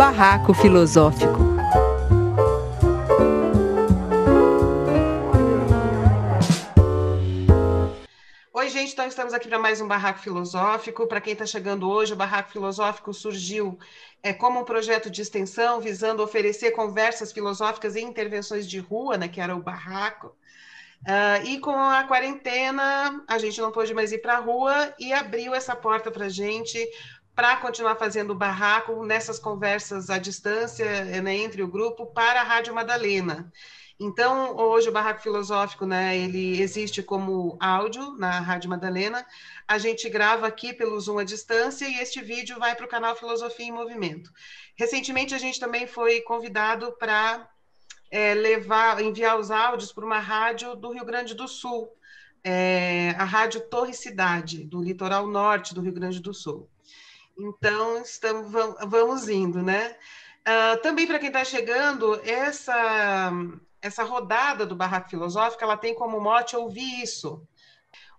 Barraco Filosófico. Oi, gente, então estamos aqui para mais um Barraco Filosófico. Para quem está chegando hoje, o Barraco Filosófico surgiu é, como um projeto de extensão visando oferecer conversas filosóficas e intervenções de rua, né, que era o Barraco. Uh, e com a quarentena, a gente não pôde mais ir para a rua e abriu essa porta para a gente para continuar fazendo barraco nessas conversas à distância né, entre o grupo para a Rádio Madalena. Então, hoje o Barraco Filosófico, né, ele existe como áudio na Rádio Madalena. A gente grava aqui pelo Zoom à distância e este vídeo vai para o canal Filosofia em Movimento. Recentemente, a gente também foi convidado para é, levar, enviar os áudios para uma rádio do Rio Grande do Sul, é, a Rádio Torre Cidade, do litoral norte do Rio Grande do Sul. Então, estamos, vamos indo, né? Uh, também para quem está chegando, essa, essa rodada do Barraco Filosófico, ela tem como mote ouvir isso.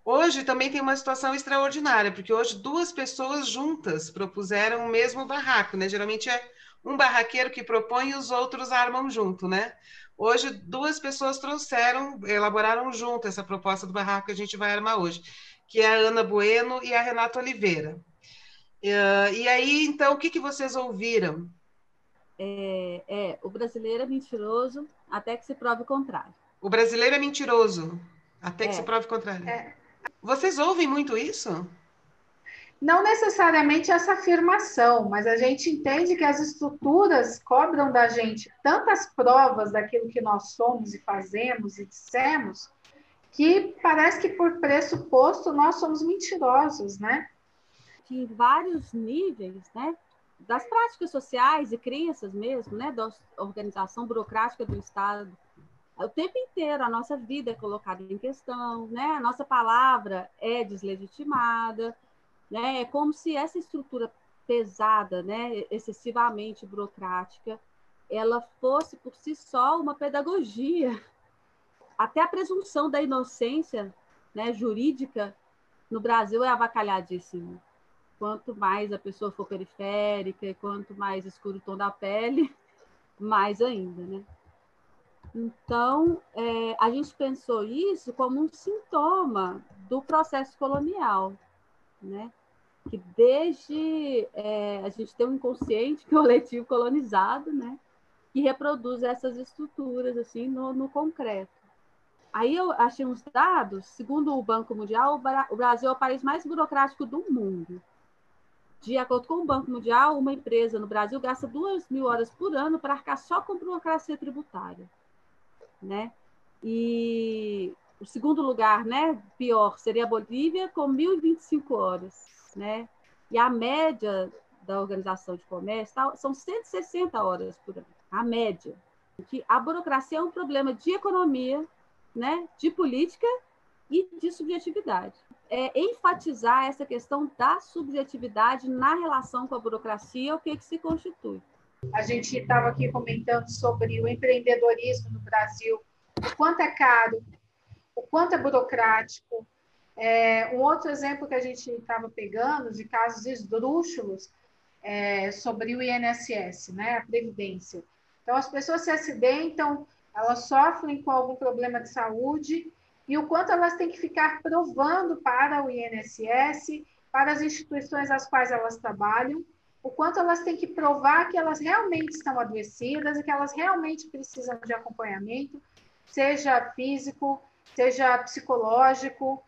Hoje também tem uma situação extraordinária, porque hoje duas pessoas juntas propuseram o mesmo barraco, né? Geralmente é um barraqueiro que propõe e os outros armam junto, né? Hoje, duas pessoas trouxeram, elaboraram junto essa proposta do barraco que a gente vai armar hoje, que é a Ana Bueno e a Renata Oliveira. Uh, e aí, então, o que, que vocês ouviram? É, é, o brasileiro é mentiroso até que se prove o contrário. O brasileiro é mentiroso até que é. se prove o contrário. É. Vocês ouvem muito isso? Não necessariamente essa afirmação, mas a gente entende que as estruturas cobram da gente tantas provas daquilo que nós somos e fazemos e dissemos, que parece que por pressuposto nós somos mentirosos, né? Em vários níveis, né? Das práticas sociais e crenças mesmo, né? Da organização burocrática do Estado. O tempo inteiro a nossa vida é colocada em questão, né? A nossa palavra é deslegitimada, né? É como se essa estrutura pesada, né, excessivamente burocrática, ela fosse por si só uma pedagogia. Até a presunção da inocência, né, jurídica no Brasil é avacalhadíssima. Quanto mais a pessoa for periférica, quanto mais escuro o tom da pele, mais ainda, né? Então, é, a gente pensou isso como um sintoma do processo colonial, né? que desde é, a gente tem um inconsciente coletivo colonizado, né, que reproduz essas estruturas assim no, no concreto. Aí eu achei uns dados, segundo o Banco Mundial, o Brasil é o país mais burocrático do mundo. De acordo com o Banco Mundial, uma empresa no Brasil gasta duas mil horas por ano para arcar só com burocracia tributária, né? E o segundo lugar, né, pior, seria a Bolívia, com 1.025 horas né? E a média da Organização de Comércio tá, são 160 horas por ano, a média. Que a burocracia é um problema de economia, né, de política e de subjetividade. É enfatizar essa questão da subjetividade na relação com a burocracia, o que, que se constitui. A gente estava aqui comentando sobre o empreendedorismo no Brasil, o quanto é caro, o quanto é burocrático, é, um outro exemplo que a gente estava pegando de casos esdrúxulos é, sobre o INSS, né, a Previdência. Então, as pessoas se acidentam, elas sofrem com algum problema de saúde, e o quanto elas têm que ficar provando para o INSS, para as instituições às quais elas trabalham, o quanto elas têm que provar que elas realmente estão adoecidas e que elas realmente precisam de acompanhamento, seja físico, seja psicológico,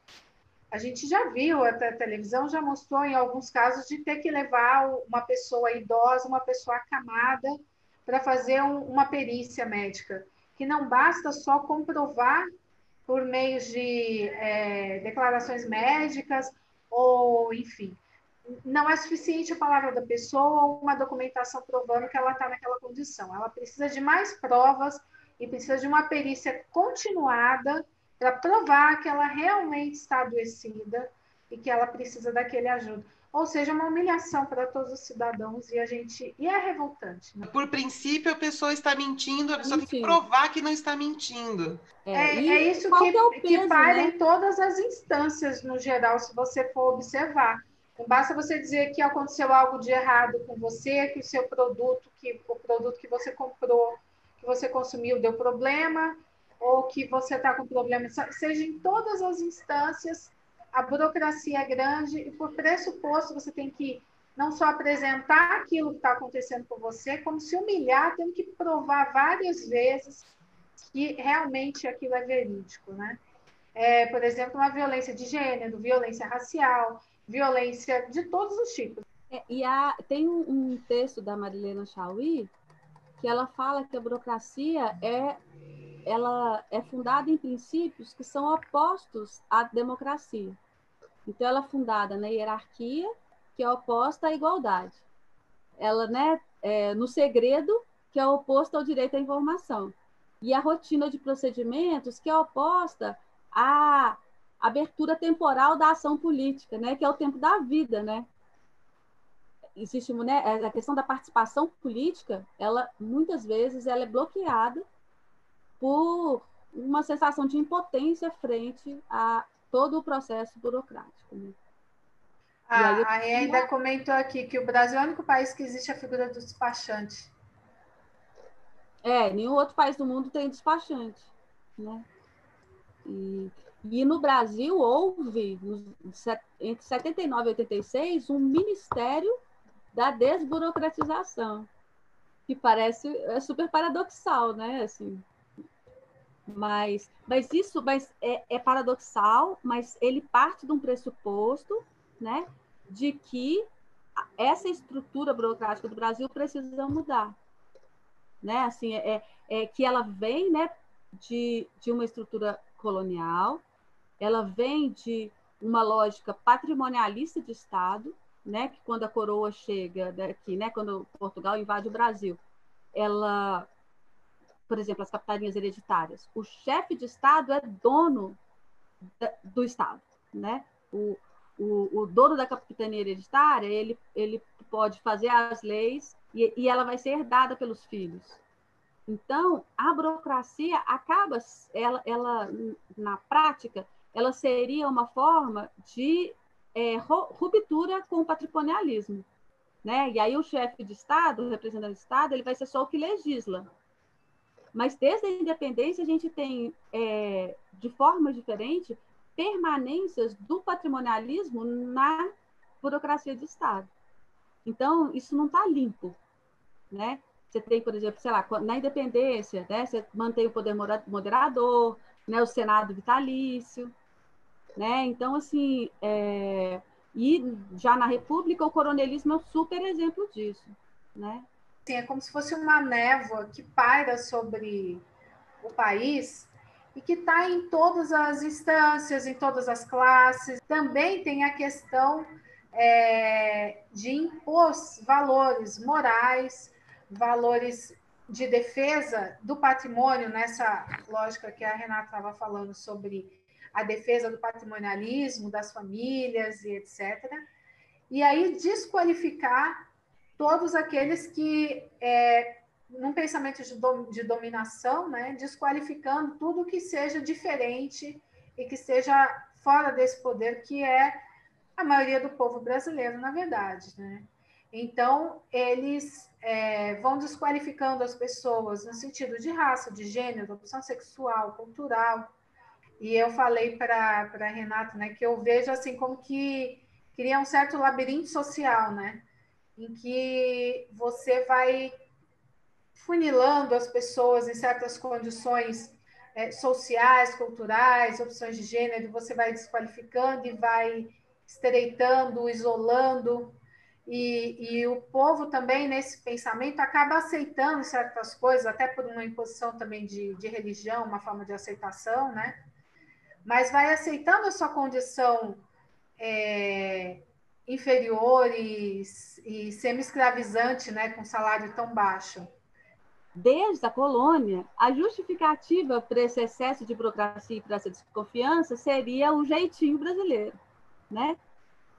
a gente já viu, até a televisão já mostrou em alguns casos de ter que levar uma pessoa idosa, uma pessoa acamada, para fazer um, uma perícia médica, que não basta só comprovar por meio de é, declarações médicas ou, enfim, não é suficiente a palavra da pessoa ou uma documentação provando que ela está naquela condição. Ela precisa de mais provas e precisa de uma perícia continuada para provar que ela realmente está adoecida e que ela precisa daquele ajuda. Ou seja, uma humilhação para todos os cidadãos e a gente e é revoltante. Né? Por princípio, a pessoa está mentindo, a pessoa tem que provar que não está mentindo. É, é, é isso que, é peso, que faz né? em todas as instâncias, no geral, se você for observar. Não basta você dizer que aconteceu algo de errado com você, que o seu produto, que o produto que você comprou, que você consumiu deu problema, ou que você está com problema, seja em todas as instâncias, a burocracia é grande e por pressuposto você tem que não só apresentar aquilo que está acontecendo com você, como se humilhar, tendo que provar várias vezes que realmente aquilo é verídico, né? É, por exemplo, uma violência de gênero, violência racial, violência de todos os tipos. É, e há, tem um, um, texto da Marilena Chauí que ela fala que a burocracia é ela é fundada em princípios que são opostos à democracia. Então, ela é fundada na hierarquia, que é oposta à igualdade. Ela, né, é, no segredo, que é oposto ao direito à informação. E a rotina de procedimentos, que é oposta à abertura temporal da ação política, né, que é o tempo da vida, né? Existe né, a questão da participação política, ela muitas vezes ela é bloqueada por uma sensação de impotência frente a todo o processo burocrático. Né? Ah, eu... aí ainda comentou aqui que o Brasil é o único país que existe a figura do despachante. É, nenhum outro país do mundo tem despachante. Né? E, e no Brasil houve, entre 79 e 86, um Ministério da Desburocratização, que parece é super paradoxal, né? Assim, mas, mas isso mas é, é paradoxal, mas ele parte de um pressuposto né, de que essa estrutura burocrática do Brasil precisa mudar. Né? Assim, é, é que ela vem né, de, de uma estrutura colonial, ela vem de uma lógica patrimonialista de Estado, né, que quando a coroa chega daqui, né, quando Portugal invade o Brasil, ela por exemplo, as capitanias hereditárias. O chefe de Estado é dono do Estado, né? O, o, o, dono da capitania hereditária, ele, ele pode fazer as leis e, e ela vai ser herdada pelos filhos. Então, a burocracia acaba, ela, ela na prática, ela seria uma forma de é, ruptura com o patrimonialismo. Né? E aí o chefe de Estado, o representante do Estado, ele vai ser só o que legisla. Mas desde a independência, a gente tem, é, de forma diferente, permanências do patrimonialismo na burocracia de Estado. Então, isso não está limpo. Né? Você tem, por exemplo, sei lá, na independência, né, você mantém o poder moderador, né, o Senado vitalício. Né? Então, assim, é... e já na República, o coronelismo é um super exemplo disso. Né? Assim, é como se fosse uma névoa que paira sobre o país e que está em todas as instâncias, em todas as classes. Também tem a questão é, de impor valores morais, valores de defesa do patrimônio, nessa lógica que a Renata estava falando sobre a defesa do patrimonialismo, das famílias e etc. E aí desqualificar todos aqueles que, é, num pensamento de, dom, de dominação, né, desqualificando tudo que seja diferente e que seja fora desse poder que é a maioria do povo brasileiro, na verdade, né? Então, eles é, vão desqualificando as pessoas no sentido de raça, de gênero, opção sexual, cultural. E eu falei para a Renata né, que eu vejo assim como que cria um certo labirinto social, né? Em que você vai funilando as pessoas em certas condições é, sociais, culturais, opções de gênero, você vai desqualificando e vai estreitando, isolando, e, e, o povo também, nesse pensamento, acaba aceitando certas coisas, até por uma imposição também de, de religião, uma forma de aceitação, né? Mas vai aceitando a sua condição é, inferiores e semi-escravizante, né, com salário tão baixo. Desde a colônia, a justificativa para esse excesso de burocracia e para essa desconfiança seria o jeitinho brasileiro, né?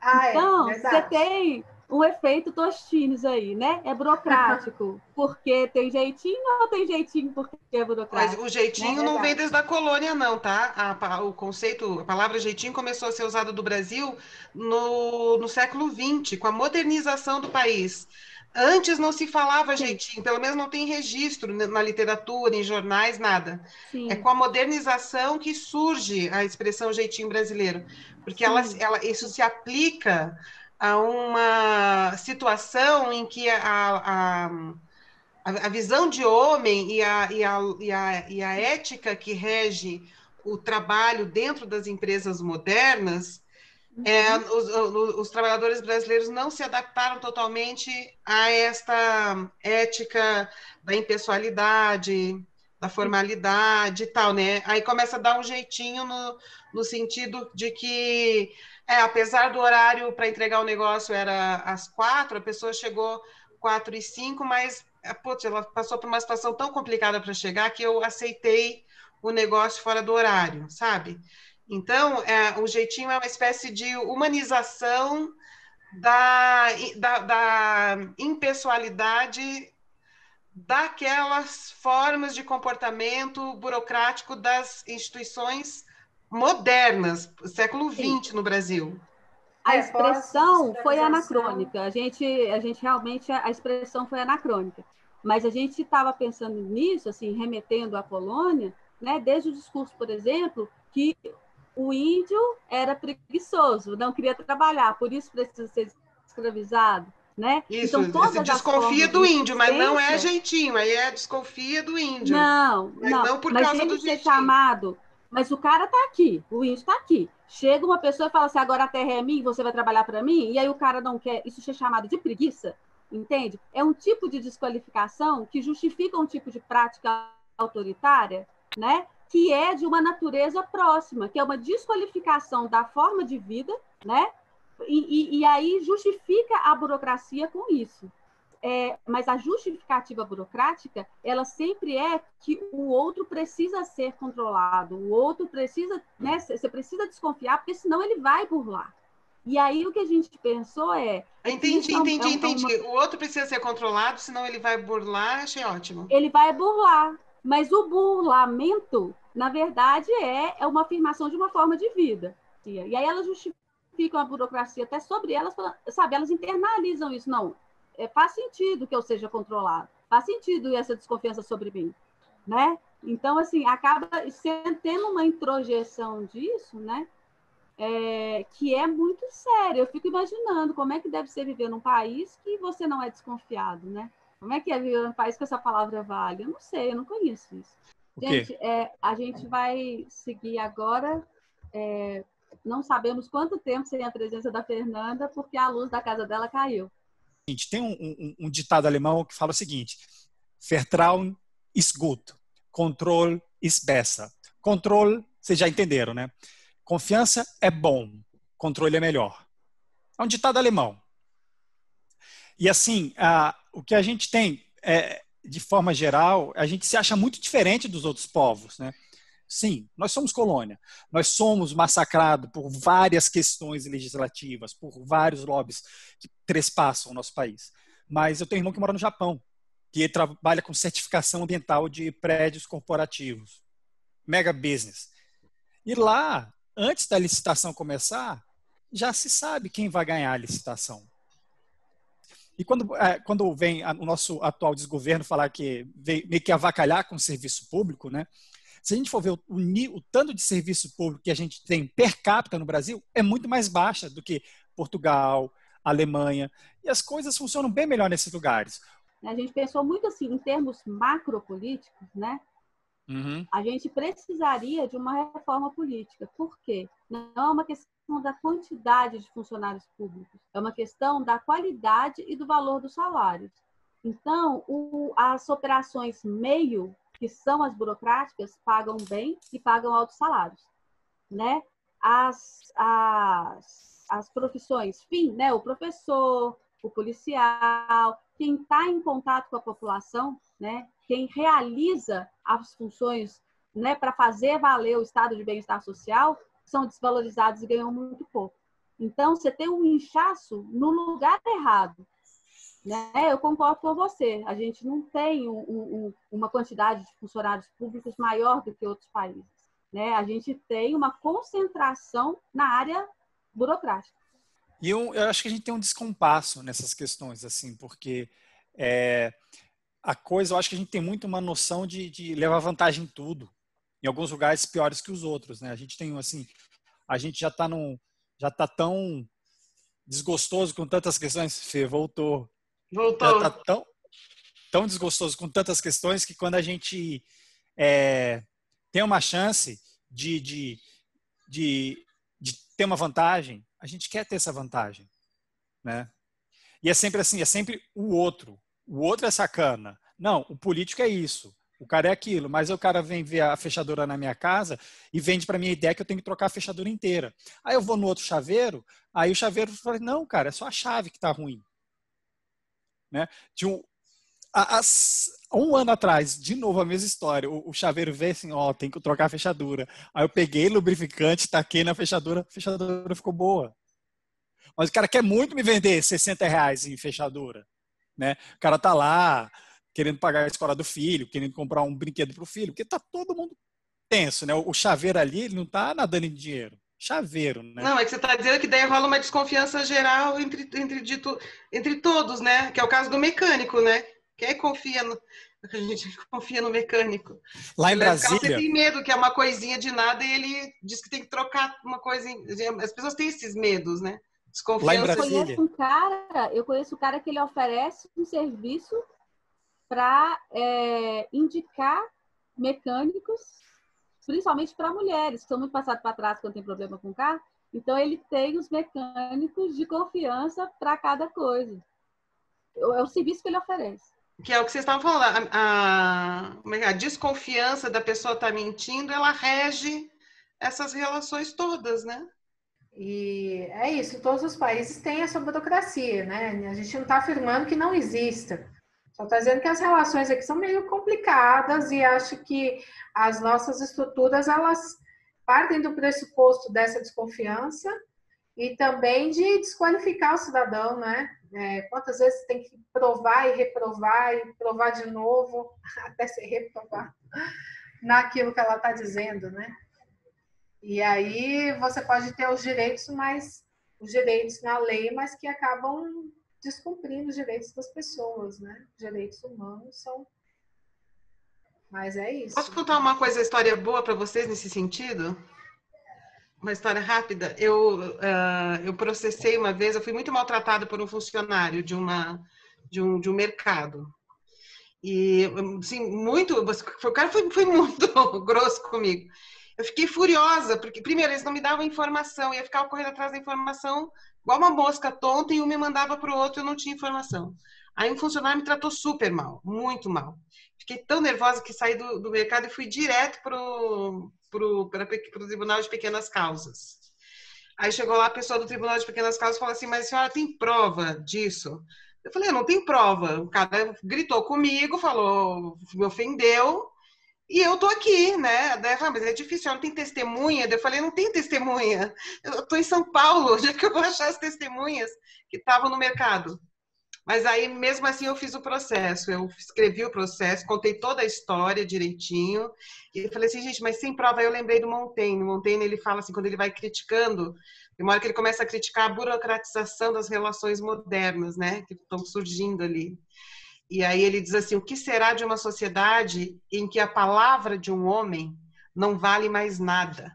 Ah, é, então, é, você tem um efeito Tostines aí, né? É burocrático porque tem jeitinho ou tem jeitinho porque é burocrático? Mas o jeitinho né? não vem desde a colônia, não, tá? A, o conceito, a palavra jeitinho começou a ser usada do Brasil no, no século XX, com a modernização do país. Antes não se falava Sim. jeitinho, pelo menos não tem registro na literatura, em jornais, nada. Sim. É com a modernização que surge a expressão jeitinho brasileiro, porque ela, ela, isso se aplica a uma situação em que a, a, a, visão de homem e a, e, a, e, a, e a ética que rege o trabalho dentro das empresas modernas, é, uhum. os, os, os, trabalhadores brasileiros não se adaptaram totalmente a esta ética da impessoalidade, da formalidade e tal, né? Aí começa a dar um jeitinho no, no sentido de que é, apesar do horário para entregar o negócio era às quatro, a pessoa chegou quatro e cinco, mas putz, ela passou por uma situação tão complicada para chegar que eu aceitei o negócio fora do horário, sabe? Então, é, o jeitinho é uma espécie de humanização da, da, da impessoalidade daquelas formas de comportamento burocrático das instituições modernas, século XX no Brasil. A é, expressão foi anacrônica. A gente, a gente realmente a expressão foi anacrônica. Mas a gente estava pensando nisso, assim, remetendo à colônia, né? Desde o discurso, por exemplo, que o índio era preguiçoso, não queria trabalhar, por isso precisa ser escravizado. Né? Isso, então, todas desconfia do índio, mas não é jeitinho, aí é desconfia do índio. Não, mas não, não por mas causa do ser chamado mas o cara está aqui, o índio está aqui. Chega uma pessoa e fala assim: agora a terra é minha, você vai trabalhar para mim, e aí o cara não quer. Isso é chamado de preguiça, entende? É um tipo de desqualificação que justifica um tipo de prática autoritária, né? Que é de uma natureza próxima, que é uma desqualificação da forma de vida, né? E, e, e aí justifica a burocracia com isso é, mas a justificativa burocrática, ela sempre é que o outro precisa ser controlado, o outro precisa, né, você precisa desconfiar, porque senão ele vai burlar. E aí o que a gente pensou é. Entendi, é entendi, é, entendi. Uma... O outro precisa ser controlado, senão ele vai burlar, achei ótimo. Ele vai burlar. Mas o burlamento, na verdade, é, é uma afirmação de uma forma de vida. E aí elas justificam a burocracia até sobre elas, sabe? Elas internalizam isso. Não, é, faz sentido que eu seja controlado, faz sentido essa desconfiança sobre mim, né? Então, assim, acaba tendo uma introjeção disso, né? É, que é muito sério. Eu fico imaginando como é que deve ser viver num país que você não é desconfiado, né? Como é que é viver num país que essa palavra vale? Eu não sei, eu não conheço isso. Gente, é, a gente vai seguir agora. É, não sabemos quanto tempo sem a presença da Fernanda, porque a luz da casa dela caiu tem um, um, um, ditado alemão que fala o seguinte: Vertrauen ist gut, Control ist besser. Controle, vocês já entenderam, né? Confiança é bom, controle é melhor. É um ditado alemão. E assim, a, o que a gente tem, é, de forma geral, a gente se acha muito diferente dos outros povos, né? Sim, nós somos colônia. Nós somos massacrados por várias questões legislativas, por vários lobbies que trespassam o nosso país. Mas eu tenho um irmão que mora no Japão, que trabalha com certificação ambiental de prédios corporativos. Mega business. E lá, antes da licitação começar, já se sabe quem vai ganhar a licitação. E quando, é, quando vem o nosso atual desgoverno falar que vem meio que avacalhar com o serviço público, né? Se a gente for ver o, o, o tanto de serviço público que a gente tem per capita no Brasil, é muito mais baixa do que Portugal, Alemanha. E as coisas funcionam bem melhor nesses lugares. A gente pensou muito assim, em termos macropolíticos, né? Uhum. A gente precisaria de uma reforma política. Por quê? Não é uma questão da quantidade de funcionários públicos, é uma questão da qualidade e do valor dos salários. Então, o, as operações meio que são as burocráticas, pagam bem e pagam altos salários, né? As, as, as profissões, fim, né? O professor, o policial, quem está em contato com a população, né? Quem realiza as funções, né? Para fazer valer o estado de bem-estar social, são desvalorizados e ganham muito pouco. Então, você tem um inchaço no lugar errado. Né? Eu concordo com você. A gente não tem um, um, uma quantidade de funcionários públicos maior do que outros países. Né? A gente tem uma concentração na área burocrática. E eu, eu acho que a gente tem um descompasso nessas questões, assim, porque é, a coisa, eu acho que a gente tem muito uma noção de, de levar vantagem em tudo. Em alguns lugares piores que os outros, né? A gente tem, assim, a gente já está num, já está tão desgostoso com tantas questões. Fê, voltou. Voltou. Já tá tão, tão desgostoso com tantas questões que quando a gente é, tem uma chance de, de, de, de ter uma vantagem, a gente quer ter essa vantagem, né? E é sempre assim, é sempre o outro. O outro é sacana. Não, o político é isso. O cara é aquilo, mas o cara vem ver a fechadura na minha casa e vende para mim a ideia que eu tenho que trocar a fechadura inteira. Aí eu vou no outro chaveiro, aí o chaveiro fala: "Não, cara, é só a chave que tá ruim". Né? De um, a, a, um ano atrás, de novo a mesma história. O, o chaveiro veio assim, ó, tem que trocar a fechadura. Aí eu peguei lubrificante, taquei na fechadura, a fechadura ficou boa. Mas o cara quer muito me vender 60 reais em fechadura. Né? O cara tá lá, querendo pagar a escola do filho, querendo comprar um brinquedo para o filho, porque tá todo mundo tenso, né? O chaveiro ali, ele não tá nadando em dinheiro. Chaveiro, né? Não, é que você está dizendo que daí rola uma desconfiança geral entre, entre, dito, entre todos, né? Que é o caso do mecânico, né? Quem confia no, a gente confia no mecânico. Lá em Brasília. Você tem medo que é uma coisinha de nada e ele diz que tem que trocar uma coisa. As pessoas têm esses medos, né? Desconfiança. Lá em Brasília. Eu conheço um cara, eu conheço um cara que ele oferece um serviço para é, indicar mecânicos, principalmente para mulheres, que são muito passadas para trás quando tem problema com o carro. Então, ele tem os mecânicos de confiança para cada coisa. É o serviço que ele oferece. Que é o que vocês estavam falando, a, a, é a desconfiança da pessoa estar tá mentindo, ela rege essas relações todas, né? E é isso, todos os países têm essa burocracia, né? A gente não está afirmando que não exista. Só está dizendo que as relações aqui são meio complicadas e acho que as nossas estruturas elas partem do pressuposto dessa desconfiança e também de desqualificar o cidadão, né? É, quantas vezes tem que provar e reprovar e provar de novo até ser reprovado naquilo que ela está dizendo, né? E aí você pode ter os direitos, mas os direitos na lei, mas que acabam descumprindo os direitos das pessoas, né? Os direitos humanos são. Mas é isso. Posso contar uma coisa, história boa para vocês nesse sentido? Uma história rápida. Eu, uh, eu processei uma vez, eu fui muito maltratada por um funcionário de, uma, de, um, de um mercado. E, assim, muito. O cara foi, foi muito grosso comigo. Eu fiquei furiosa, porque, primeiro, eles não me davam informação, ia ficar correndo atrás da informação igual uma mosca tonta e um me mandava para o outro eu não tinha informação. Aí um funcionário me tratou super mal, muito mal. Fiquei tão nervosa que saí do, do mercado e fui direto para o Tribunal de Pequenas Causas. Aí chegou lá a pessoa do Tribunal de Pequenas Causas e falou assim, mas a senhora tem prova disso? Eu falei, não tenho prova. O cara gritou comigo, falou, me ofendeu, e eu tô aqui, né? Daí mas é difícil, não tem testemunha. Daí eu falei, não tem testemunha. Eu tô em São Paulo, onde é que eu vou achar as testemunhas que estavam no mercado? Mas aí, mesmo assim, eu fiz o processo. Eu escrevi o processo, contei toda a história direitinho. E falei assim, gente, mas sem prova. Aí eu lembrei do Montaigne. O Montaigne, ele fala assim, quando ele vai criticando, de uma hora que ele começa a criticar a burocratização das relações modernas, né? Que estão surgindo ali. E aí ele diz assim: o que será de uma sociedade em que a palavra de um homem não vale mais nada?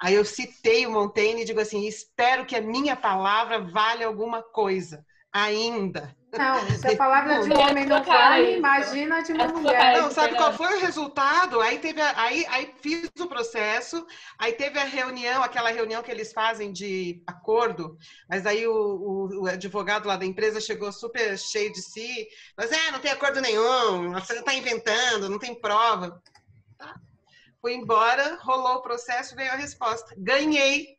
Aí eu citei o Montaigne e digo assim: espero que a minha palavra valha alguma coisa ainda. Não, se a palavra de um homem não vale, imagina de uma mulher. Não, sabe qual foi o resultado? Aí teve, a, aí, aí fiz o processo, aí teve a reunião, aquela reunião que eles fazem de acordo, mas aí o, o, o advogado lá da empresa chegou super cheio de si, mas é, não tem acordo nenhum, você está inventando, não tem prova. Tá. Fui embora, rolou o processo, veio a resposta. Ganhei.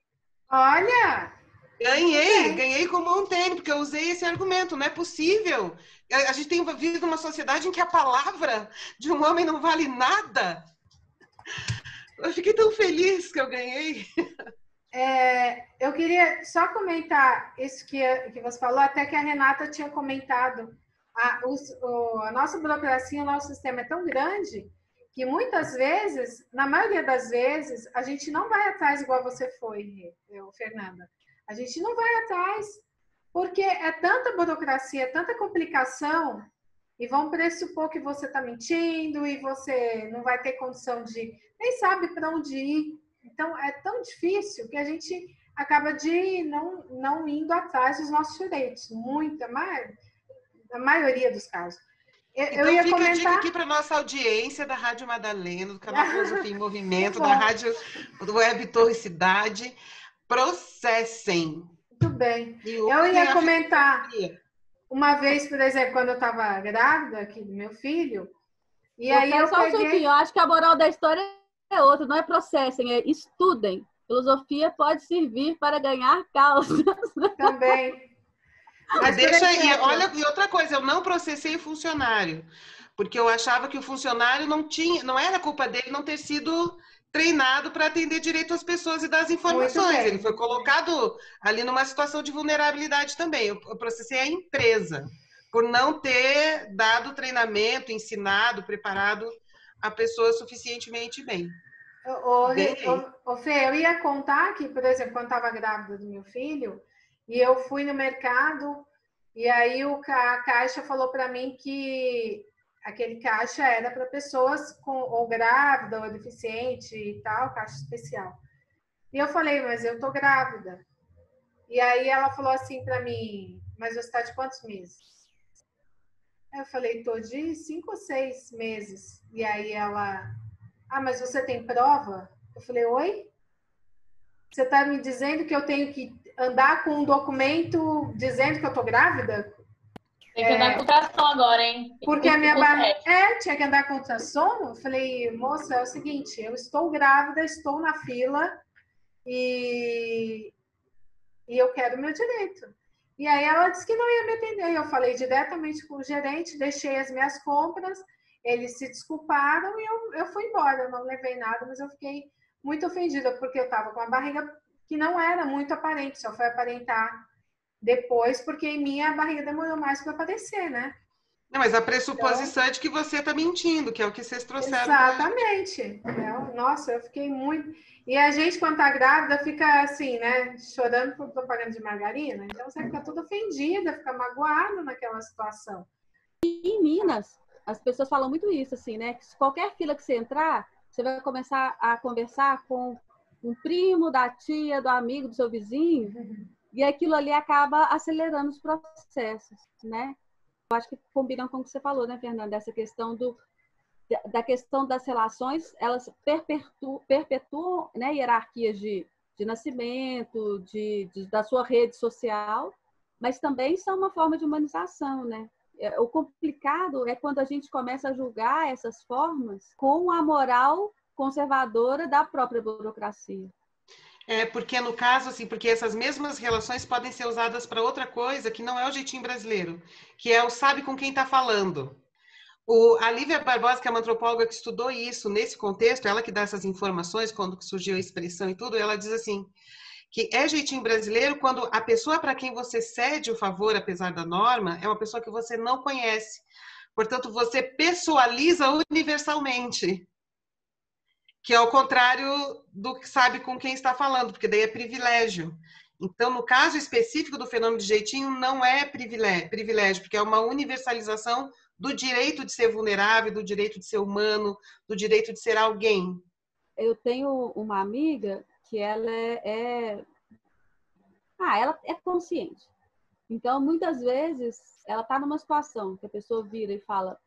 Olha! Ganhei, é. ganhei com Montaigne, porque eu usei esse argumento. Não é possível. A gente tem vivido uma sociedade em que a palavra de um homem não vale nada. Eu fiquei tão feliz que eu ganhei. É, eu queria só comentar isso que, que você falou, até que a Renata tinha comentado. A, o, a nossa burocracia, o nosso sistema é tão grande que muitas vezes, na maioria das vezes, a gente não vai atrás igual você foi, Fernanda. A gente não vai atrás porque é tanta burocracia, tanta complicação, e vão pressupor que você está mentindo e você não vai ter condição de, nem sabe para onde ir. Então, é tão difícil que a gente acaba de não, não indo atrás dos nossos direitos, muita, a maioria dos casos. Eu, então, eu ia fica comentar... a dica aqui para nossa audiência da Rádio Madalena, do canal Filosofia em Movimento, da Rádio do Web Torre Cidade. Processem. Muito bem. Eu, ia comentar. Uma vez, por exemplo, quando eu estava grávida aqui do meu filho, e eu aí eu só peguei... eu acho que a moral da história é outra, não é processem, é estudem. Filosofia pode servir para ganhar causas. Também. Mas deixa aí, olha, e outra coisa, eu não processei o funcionário, porque eu achava que o funcionário não tinha, não era culpa dele não ter sido treinado para atender direito às pessoas e das informações. Ele foi colocado ali numa situação de vulnerabilidade também. Eu processei a empresa por não ter dado treinamento, ensinado, preparado a pessoa suficientemente bem. Ô, ô, Fê, eu ia contar que, por exemplo, quando estava grávida do meu filho, e eu fui no mercado e aí o, a caixa falou para mim que aquele caixa era para pessoas com ou grávida ou deficiente e tal, caixa especial. E eu falei, mas eu tô grávida. E aí ela falou assim para mim, mas você está de quantos meses? Eu falei, tô de cinco ou seis meses. E aí ela, ah, mas você tem prova? Eu falei, oi? Você está me dizendo que eu tenho que andar com um documento dizendo que eu tô grávida? Tem que é, andar com ultrassom agora, hein? Porque a minha barriga. É, tinha que andar com ultrassom. Eu falei, moça, é o seguinte, eu estou grávida, estou na fila e, e eu quero meu direito. E aí ela disse que não ia me atender. Eu falei diretamente com o gerente, deixei as minhas compras, eles se desculparam e eu, eu fui embora. Eu não levei nada, mas eu fiquei muito ofendida, porque eu estava com a barriga que não era muito aparente, só foi aparentar depois, porque em mim a barriga demorou mais para aparecer, né? Não, mas a pressuposição então, é de que você está mentindo, que é o que vocês trouxeram. Exatamente. Pra... Nossa, eu fiquei muito. E a gente, quando tá grávida, fica assim, né? Chorando por propaganda de margarina. Então você fica toda ofendida, fica magoada naquela situação. E em Minas, as pessoas falam muito isso, assim, né? Que qualquer fila que você entrar, você vai começar a conversar com um primo da tia, do amigo, do seu vizinho, e aquilo ali acaba acelerando os processos, né? Eu acho que combinam com o que você falou, né, Fernanda? Essa questão do da questão das relações, elas perpetuam, perpetuam né, hierarquias de, de nascimento, de, de, da sua rede social, mas também são uma forma de humanização, né? É, o complicado é quando a gente começa a julgar essas formas com a moral conservadora da própria burocracia. É, porque no caso, assim, porque essas mesmas relações podem ser usadas para outra coisa que não é o jeitinho brasileiro, que é o sabe com quem está falando. O, a Lívia Barbosa, que é uma antropóloga que estudou isso nesse contexto, ela que dá essas informações quando surgiu a expressão e tudo, ela diz assim, que é jeitinho brasileiro quando a pessoa para quem você cede o favor, apesar da norma, é uma pessoa que você não conhece. Portanto, você pessoaliza universalmente. Que é o contrário do que sabe com quem está falando, porque daí é privilégio. Então, no caso específico do fenômeno de jeitinho, não é privilégio, porque é uma universalização do direito de ser vulnerável, do direito de ser humano, do direito de ser alguém. Eu tenho uma amiga que ela é, é, ah, ela é consciente. Então, muitas vezes, ela está numa situação que a pessoa vira e fala: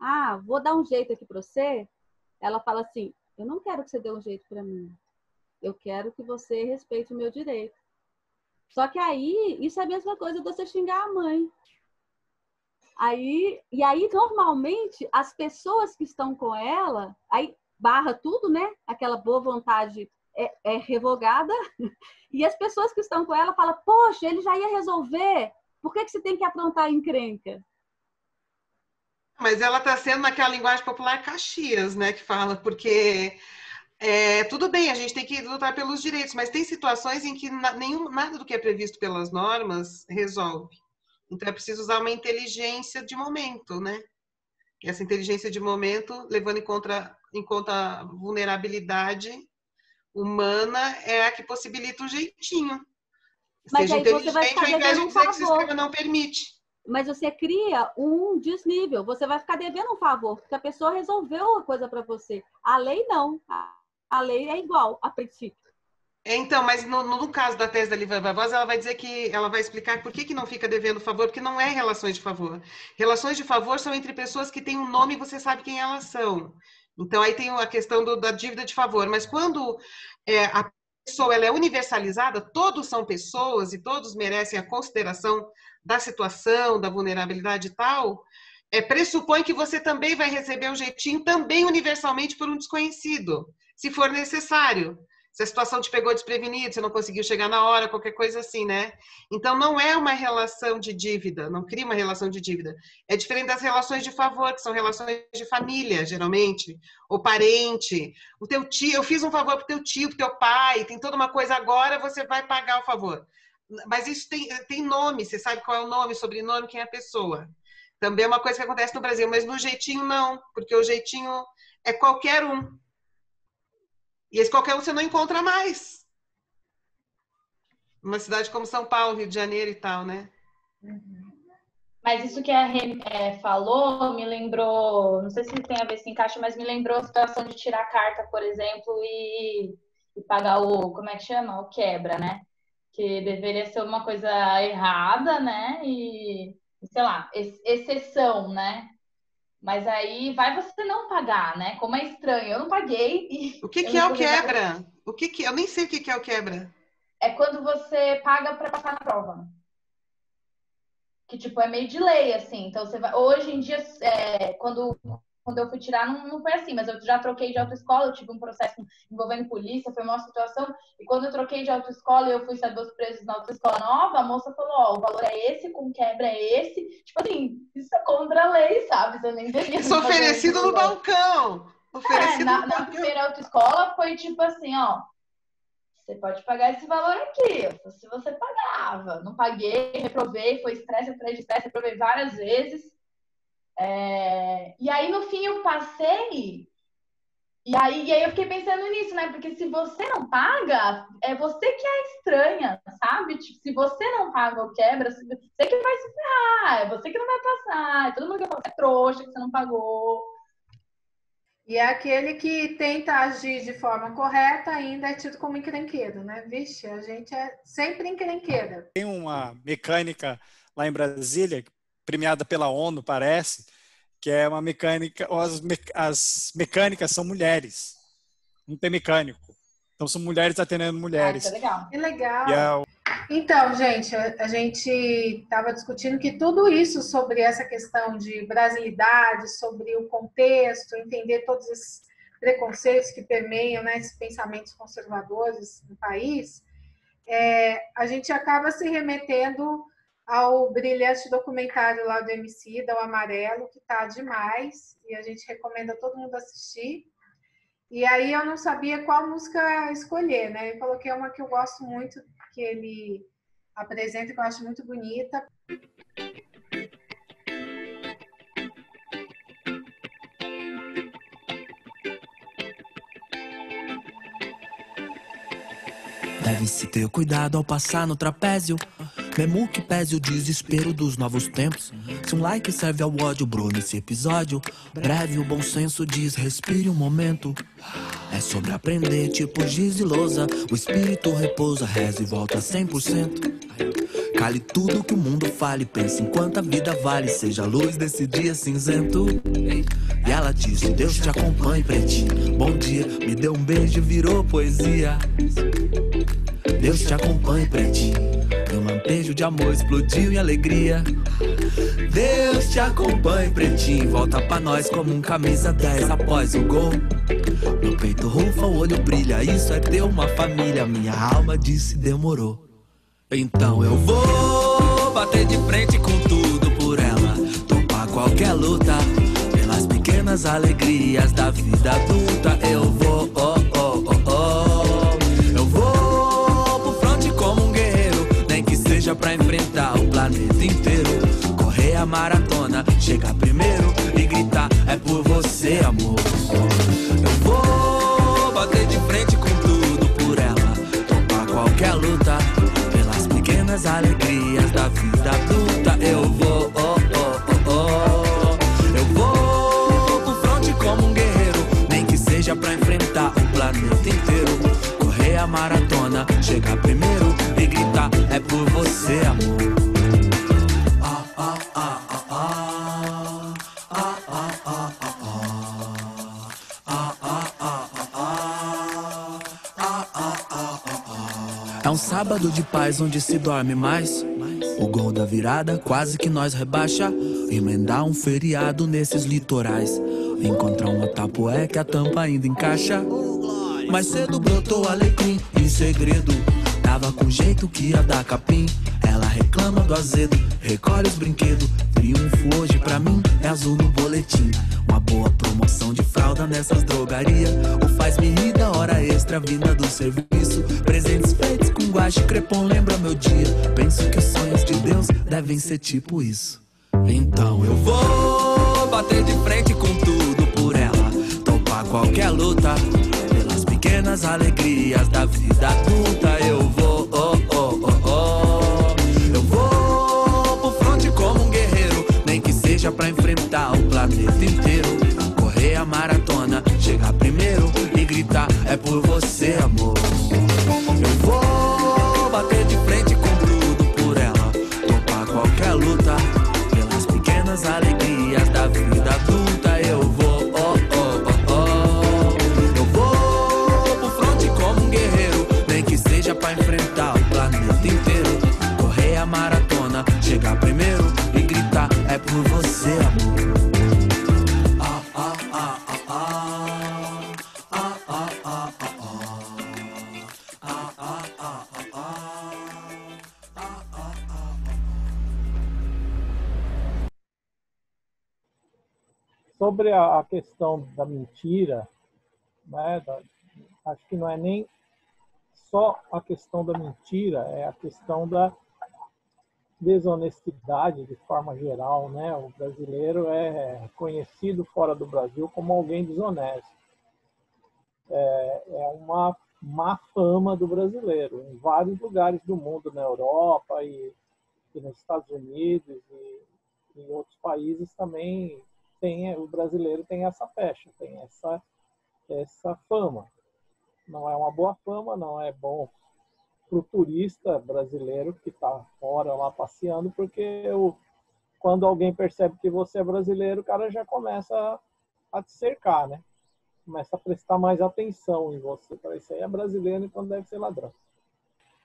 Ah, vou dar um jeito aqui para você. Ela fala assim: Eu não quero que você dê um jeito para mim. Eu quero que você respeite o meu direito. Só que aí, isso é a mesma coisa de você xingar a mãe. Aí, e aí, normalmente, as pessoas que estão com ela, aí barra tudo, né? Aquela boa vontade é, é revogada e as pessoas que estão com ela falam, poxa, ele já ia resolver, por que, que você tem que aprontar a encrenca? Mas ela está sendo naquela linguagem popular Caxias, né, que fala, porque é, tudo bem, a gente tem que lutar pelos direitos, mas tem situações em que na, nenhum, nada do que é previsto pelas normas resolve. Então é preciso usar uma inteligência de momento, né? E essa inteligência de momento, levando em conta, em conta a vulnerabilidade humana, é a que possibilita o jeitinho. Mas Seja aí você vai ficar devendo um favor. Que não permite. Mas você cria um desnível. Você vai ficar devendo um favor, porque a pessoa resolveu a coisa para você. A lei não. A lei é igual a princípio. Então, mas no, no, caso da tese da Lívia Barbosa, ela vai dizer que ela vai explicar por que, que não fica devendo favor, porque não é relações de favor. Relações de favor são entre pessoas que têm um nome e você sabe quem elas são. Então, aí tem a questão do, da dívida de favor. Mas quando é, a pessoa ela é universalizada, todos são pessoas e todos merecem a consideração da situação, da vulnerabilidade e tal, é, pressupõe que você também vai receber um jeitinho também universalmente por um desconhecido, se for necessário se a situação te pegou desprevenido, você não conseguiu chegar na hora, qualquer coisa assim, né? Então não é uma relação de dívida, não cria uma relação de dívida. É diferente das relações de favor, que são relações de família, geralmente, ou parente. O teu tio, eu fiz um favor pro teu tio, pro teu pai, tem toda uma coisa agora, você vai pagar o favor. Mas isso tem, tem nome, você sabe qual é o nome, sobrenome, quem é a pessoa. Também é uma coisa que acontece no Brasil, mas no jeitinho não, porque o jeitinho é qualquer um. E esse qualquer um você não encontra mais. Uma cidade como São Paulo, Rio de Janeiro e tal, né? Mas isso que a Rê é, falou me lembrou, não sei se tem a ver se encaixa, mas me lembrou a situação de tirar carta, por exemplo, e, e pagar o, como é que chama? O quebra, né? Que deveria ser uma coisa errada, né? E, sei lá, ex exceção, né? Mas aí vai você não pagar, né? Como é estranho, eu não paguei. E o que, que é o quebra? O que, que eu nem sei o que, que é o quebra. É quando você paga para passar na prova. Que tipo é meio de lei, assim. Então você vai. Hoje em dia, é, quando quando eu fui tirar, não, não foi assim, mas eu já troquei de autoescola, eu tive um processo envolvendo polícia, foi uma situação, e quando eu troquei de autoescola e eu fui saber os preços na autoescola nova, a moça falou, ó, oh, o valor é esse, com quebra é esse, tipo assim, isso é contra a lei, sabe? Você nem devia. Isso oferecido no balcão! Oferecido é, na, no na primeira autoescola foi tipo assim, ó, você pode pagar esse valor aqui, se você pagava. Não paguei, reprovei, foi estresse atrás de estresse, reprovei várias vezes. É... E aí, no fim, eu passei. E aí, e aí eu fiquei pensando nisso, né? Porque se você não paga, é você que é estranha, sabe? Tipo, se você não paga ou quebra, você que vai se ferrar, é você que não vai passar, é todo mundo que é trouxa que você não pagou. E é aquele que tenta agir de forma correta ainda é tido como encrenquedo, né? Vixe, a gente é sempre encrenqueira. Tem uma mecânica lá em Brasília premiada pela ONU, parece, que é uma mecânica, as, me, as mecânicas são mulheres, não tem mecânico. Então são mulheres atendendo mulheres. Ah, é legal. Que legal. É então, gente, a gente estava discutindo que tudo isso sobre essa questão de brasilidade, sobre o contexto, entender todos esses preconceitos que permeiam né, esses pensamentos conservadores no país, é, a gente acaba se remetendo ao brilhante documentário lá do MC, da O Amarelo, que tá demais, e a gente recomenda todo mundo assistir. E aí eu não sabia qual música escolher, né? Eu coloquei uma que eu gosto muito, que ele apresenta, que eu acho muito bonita. Deve-se ter cuidado ao passar no trapézio. Mesmo que pese o desespero dos novos tempos. Se um like serve ao ódio, bro, nesse episódio. Breve, o bom senso diz: respire um momento. É sobre aprender, tipo giz e lousa. O espírito repousa, reza e volta 100%. Cale tudo que o mundo fale, pense enquanto a vida vale. Seja a luz desse dia cinzento. E ela disse: Deus te acompanhe, pretinho. Bom dia, me deu um beijo, virou poesia. Deus te acompanhe, pretinho. Lampejo de amor explodiu em alegria. Deus te acompanhe, pretinho. Volta pra nós como um camisa 10 após o gol. Meu peito rufa, o olho brilha. Isso é ter uma família. Minha alma disse demorou. Então eu vou bater de frente com tudo por ela. Topar qualquer luta. Pelas pequenas alegrias da vida adulta. Eu vou, pra enfrentar o planeta inteiro. Correr a maratona, chegar primeiro e gritar: É por você, amor. Eu vou bater de frente com tudo por ela, topar qualquer luta. Pelas pequenas alegrias da vida adulta, eu vou. Oh, oh, oh, oh. Eu vou pro fronte como um guerreiro, nem que seja pra enfrentar o planeta inteiro. Correr a maratona, chegar primeiro Sábado de paz onde se dorme mais. O gol da virada quase que nós rebaixa. Emendar um feriado nesses litorais. Encontrar uma tapoé que a tampa ainda encaixa. Mais cedo brotou alecrim em segredo. Tava com jeito que ia dar capim. Ela reclama do azedo, recolhe os brinquedos. Triunfo hoje pra mim é azul no boletim. Uma boa promoção de fralda nessas drogarias. O faz-me rir da hora extra vinda do serviço. Presentes feitos com guache crepom lembra meu dia. Penso que os sonhos de Deus devem ser tipo isso. Então eu vou bater de frente com tudo por ela. Topar qualquer luta. Pelas pequenas alegrias da vida sobre a, a questão da mentira, né, da- acho que não é nem só a questão da mentira, é a questão da desonestidade de forma geral, né? O brasileiro é conhecido fora do Brasil como alguém desonesto. É, é uma má fama do brasileiro em vários lugares do mundo, na Europa e, e nos Estados Unidos e em outros países também tem o brasileiro tem essa pecha, tem essa essa fama. Não é uma boa fama, não é bom para o turista brasileiro que está fora lá passeando, porque o, quando alguém percebe que você é brasileiro, o cara já começa a, a te cercar, né? Começa a prestar mais atenção em você. Para isso aí é brasileiro, então deve ser ladrão.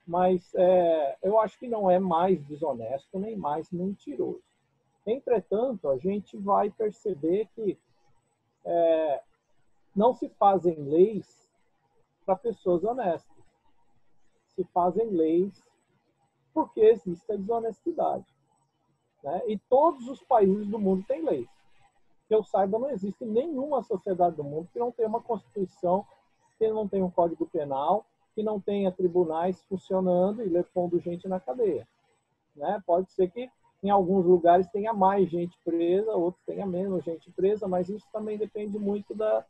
Mas é, eu acho que não é mais desonesto nem mais mentiroso. Entretanto, a gente vai perceber que é, não se fazem leis para pessoas honestas. Se fazem leis porque existe a desonestidade. Né? E todos os países do mundo têm leis. Que eu saiba, não existe nenhuma sociedade do mundo que não tenha uma constituição, que não tenha um código penal, que não tenha tribunais funcionando e pondo gente na cadeia. Né? Pode ser que em alguns lugares tenha mais gente presa, outros tenha menos gente presa, mas isso também depende muito da,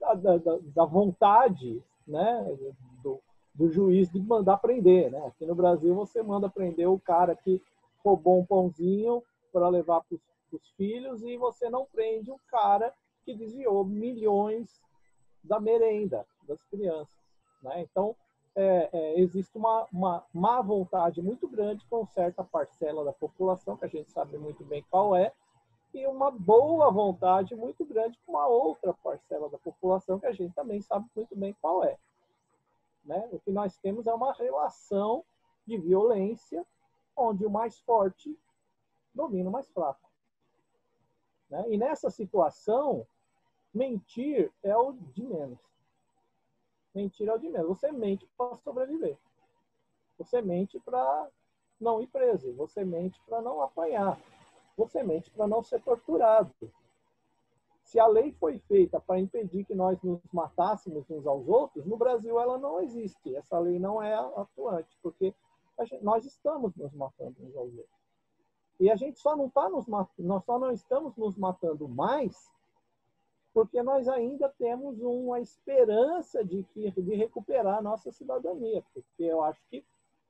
da, da, da vontade né, do, do juiz de mandar prender. Né? Aqui no Brasil, você manda prender o cara que roubou um pãozinho para levar para os filhos e você não prende o cara que desviou milhões da merenda das crianças. Né? Então, é, é, existe uma, uma má vontade muito grande com certa parcela da população, que a gente sabe muito bem qual é, e uma boa vontade muito grande com uma outra parcela da população, que a gente também sabe muito bem qual é. Né? O que nós temos é uma relação de violência, onde o mais forte domina o mais fraco. Né? E nessa situação, mentir é o de menos. Mentir é o de menos. Você mente para sobreviver. Você mente para não ir preso. Você mente para não apanhar. Você mente para não ser torturado. Se a lei foi feita para impedir que nós nos matássemos uns aos outros, no Brasil ela não existe. Essa lei não é atuante, porque gente, nós estamos nos matando uns aos outros. E a gente só não está nos matando, nós só não estamos nos matando mais porque nós ainda temos uma esperança de, que, de recuperar a nossa cidadania, porque eu acho que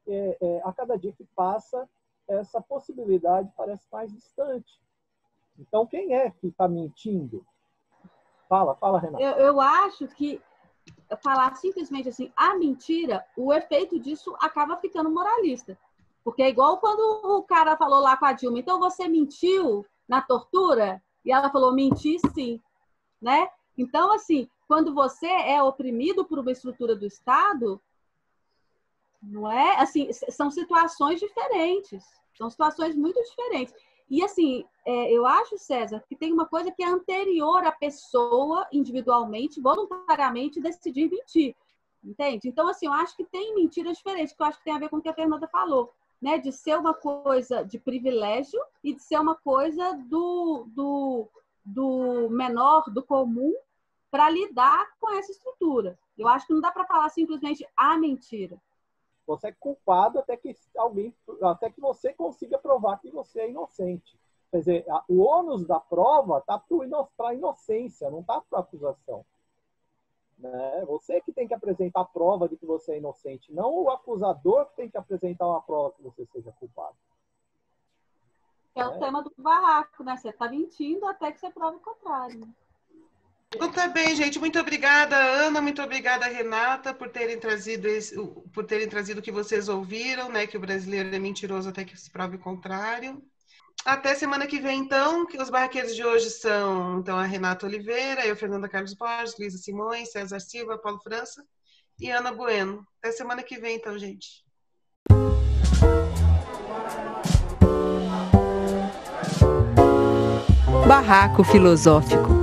é, é, a cada dia que passa, essa possibilidade parece mais distante. Então, quem é que está mentindo? Fala, fala, Renata. Eu, eu acho que falar simplesmente assim, a mentira, o efeito disso acaba ficando moralista. Porque é igual quando o cara falou lá com a Dilma, então você mentiu na tortura? E ela falou, menti sim né? Então, assim, quando você é oprimido por uma estrutura do Estado, não é? Assim, são situações diferentes, são situações muito diferentes. E, assim, é, eu acho, César, que tem uma coisa que é anterior à pessoa, individualmente, voluntariamente, decidir mentir. Entende? Então, assim, eu acho que tem mentiras diferentes, que eu acho que tem a ver com o que a Fernanda falou, né? De ser uma coisa de privilégio e de ser uma coisa do, do do menor, do comum, para lidar com essa estrutura. Eu acho que não dá para falar simplesmente a mentira. Você é culpado até que alguém, até que você consiga provar que você é inocente. Quer dizer, o ônus da prova está para a inocência, não está para a acusação. Né? Você que tem que apresentar a prova de que você é inocente, não o acusador que tem que apresentar uma prova que você seja culpado. É o tema do barraco, né? Você está mentindo até que você prove o contrário. Então tá bem, gente. Muito obrigada, Ana. Muito obrigada, Renata, por terem trazido esse, por terem trazido o que vocês ouviram, né? Que o brasileiro é mentiroso até que se prove o contrário. Até semana que vem, então, que os barraqueiros de hoje são então a Renata Oliveira, eu, Fernanda Carlos Borges, Luísa Simões, César Silva, Paulo França e Ana Bueno. Até semana que vem, então, gente. Barraco Filosófico.